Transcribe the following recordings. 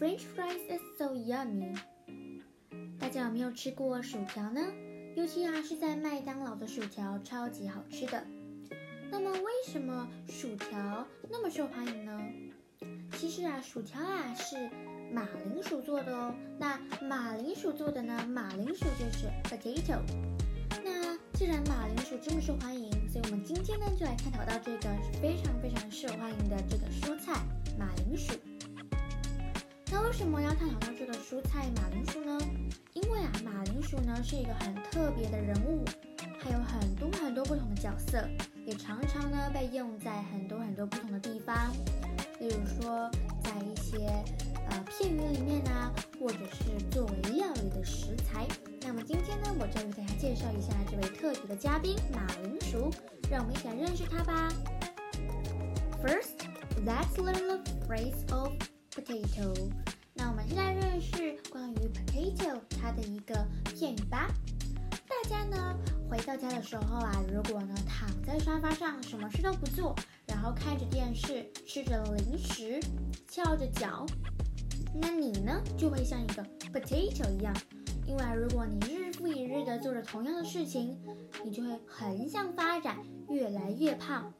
French fries is so yummy。大家有没有吃过薯条呢？尤其啊是在麦当劳的薯条，超级好吃的。那么为什么薯条那么受欢迎呢？其实啊，薯条啊是马铃薯做的哦。那马铃薯做的呢？马铃薯就是 potato。那既然马铃薯这么受欢迎，所以我们今天呢就来探讨到这个非常非常受欢迎的这个蔬菜马铃薯。那为什么要探讨到这个蔬菜马铃薯呢？因为啊，马铃薯呢是一个很特别的人物，还有很多很多不同的角色，也常常呢被用在很多很多不同的地方。例如说，在一些呃片语里面呢，或者是作为料理的食材。那么今天呢，我就为大家介绍一下这位特别的嘉宾马铃薯，让我们一起来认识他吧。First, let's learn the phrase of potato. 那我们现在认识关于 potato 它的一个片语吧。大家呢回到家的时候啊，如果呢躺在沙发上，什么事都不做。然后看着电视，吃着零食，翘着脚，那你呢就会像一个 potato 一样，因为如果你日复一日的做着同样的事情，你就会横向发展，越来越胖。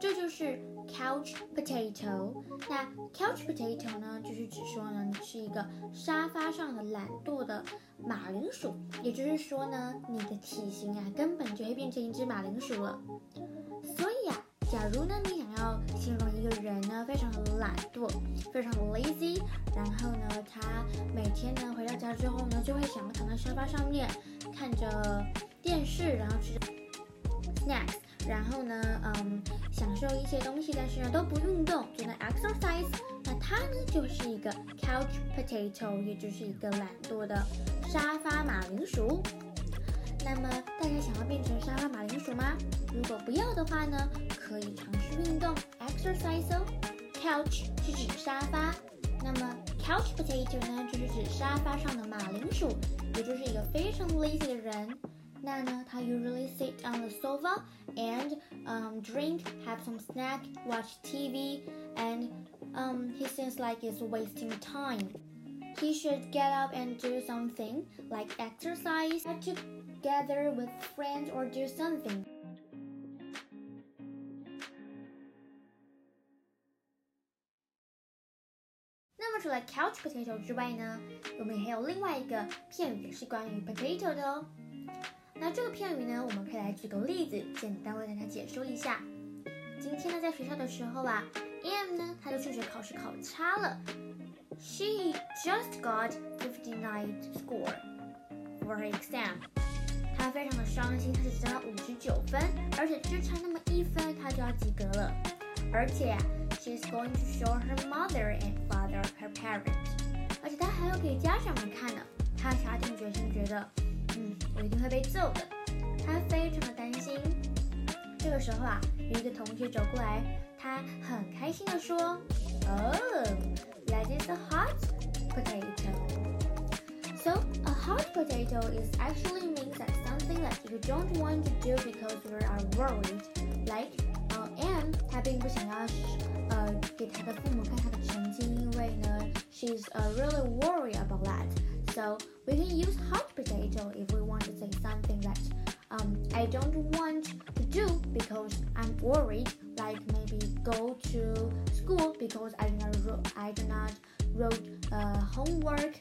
这就是 couch potato。那 couch potato 呢，就是指说呢，你是一个沙发上的懒惰的马铃薯，也就是说呢，你的体型啊，根本就会变成一只马铃薯了。所以啊。假如呢，你想要形容一个人呢，非常的懒惰，非常的 lazy，然后呢，他每天呢回到家之后呢，就会想要躺在沙发上面看着电视，然后吃 snacks，然后呢，嗯，受一些东西，但是呢都不运动，只能 exercise，那他呢就是一个 couch potato，也就是一个懒惰的沙发马铃薯。那么大家想要变成沙发马铃薯吗？如果不要的话呢，可以尝试运动 exercise 哦。Couch 是指沙发，那么 couch potato 呢就是指沙发上的马铃薯，也就是一个非常 lazy 的人。那呢，他 usually sit on the sofa and um drink, have some snack, watch TV, and um he seems like he's wasting time. He should get up and do something like exercise together with friends or do something. 那么除了 couch potato 之外呢，我们还有另外一个片语是关于 potato 的哦。 那这个片语呢，我们可以来举个例子，简单为大家解说一下。今天呢，在学校的时候啊，M 呢，他的数学考试考差了。She just got fifty-nine score for her exam. 他非常的伤心，他只得了五十九分，而且只差那么一分，他就要及格了。而且，she's going to show her mother and father her parents。而且他还要给家长们看呢。他下定决心，觉得，我一定会被揍的。他非常的担心。这个时候啊，有一个同学走过来，他很开心的说：“Oh, that is a hot potato.” So a hot potato is actually means that something that you don't want to do because you are worried. Like, uh, M 她并不想要呃给她的父母看她的成绩，因为呢，she's uh, really worried about that. So we can use hot potato if we want to say something that um, I don't want to do because I'm worried. Like maybe go to school because I do not I do not wrote uh, homework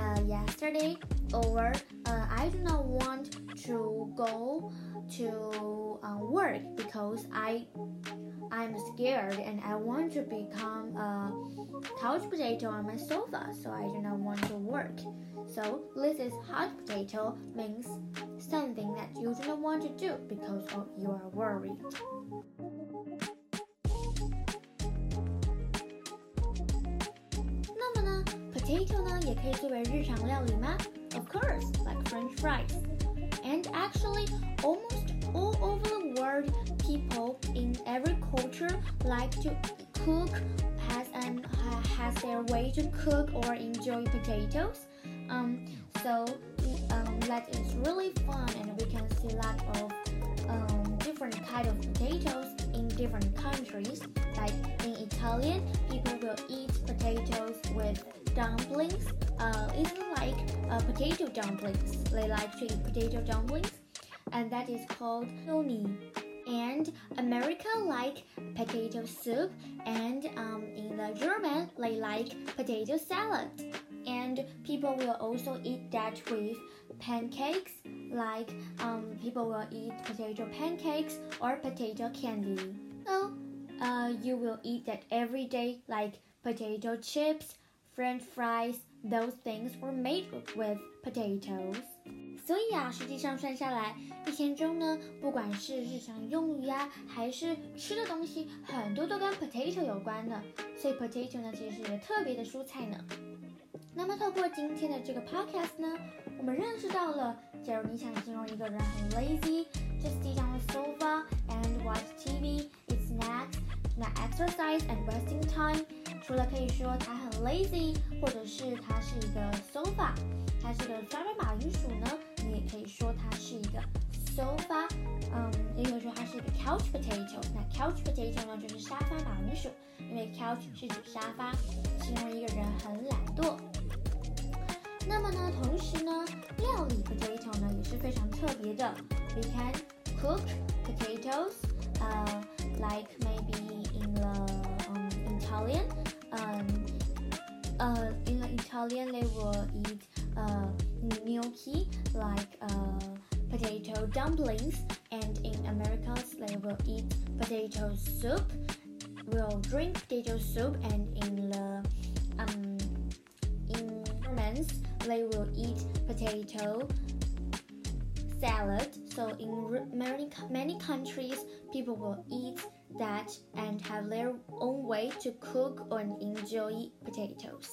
uh, yesterday, or uh, I do not want to go to uh, work because I I'm scared and I want to become a couch potato on my sofa, so I do not want to work. So this is hot potato means something that you do not want to do because of you are worried. ，potato 呢也可以作为日常料理吗？Of course, like French fries. And actually, almost all over the world, people in every culture like to cook, has and has their way to cook or enjoy potatoes. Um, so um, that is really fun, and we can see a lot of um, different kind of potatoes in different countries. Like in Italian, people will eat potatoes with dumplings. Uh, it's like uh, potato dumplings. They like to eat potato dumplings, and that is called gnocchi. And America like potato soup, and um, in the German they like potato salad. And people will also eat that with pancakes, like um, people will eat potato pancakes or potato candy. So uh, you will eat that every day, like potato chips, French fries. Those things were made with potatoes. 所以啊，实际上算下来，一天中呢，不管是日常用语啊，还是吃的东西，很多都跟 potato 有关的。所以 potato 呢，其实是一个特别的蔬菜呢。那么透过今天的这个 podcast 呢，我们认识到了，假如你想形容一个人很 lazy，just sit on the sofa and watch TV, eat snacks, not exercise and wasting time。 除了可以说它很 lazy，或者是它是一个 sofa，它是个沙发马铃薯呢，你也可以说它是一个 sofa。嗯，也可以说它是一个 couch potato。那 couch potato 呢，就是沙发马铃薯，因为 couch 是指沙发，形容一个人很懒惰。那么呢，同时呢，料理 potato 呢也是非常特别的。We can cook potatoes, uh, like maybe in the Italian, um, uh, in Italian they will eat uh, gnocchi, like uh, potato dumplings, and in Americas they will eat potato soup. Will drink potato soup, and in the um, in Germans they will eat potato salad. So in many many countries, people will eat that and have their own way to cook and enjoy potatoes.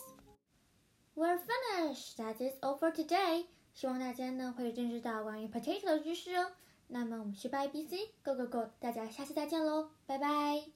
We're finished. That is all for today. 希望大家呢会认识到关于 potato 的知识哦。那么我们是 Bye BC Go Go Go，大家下次再见喽，拜拜。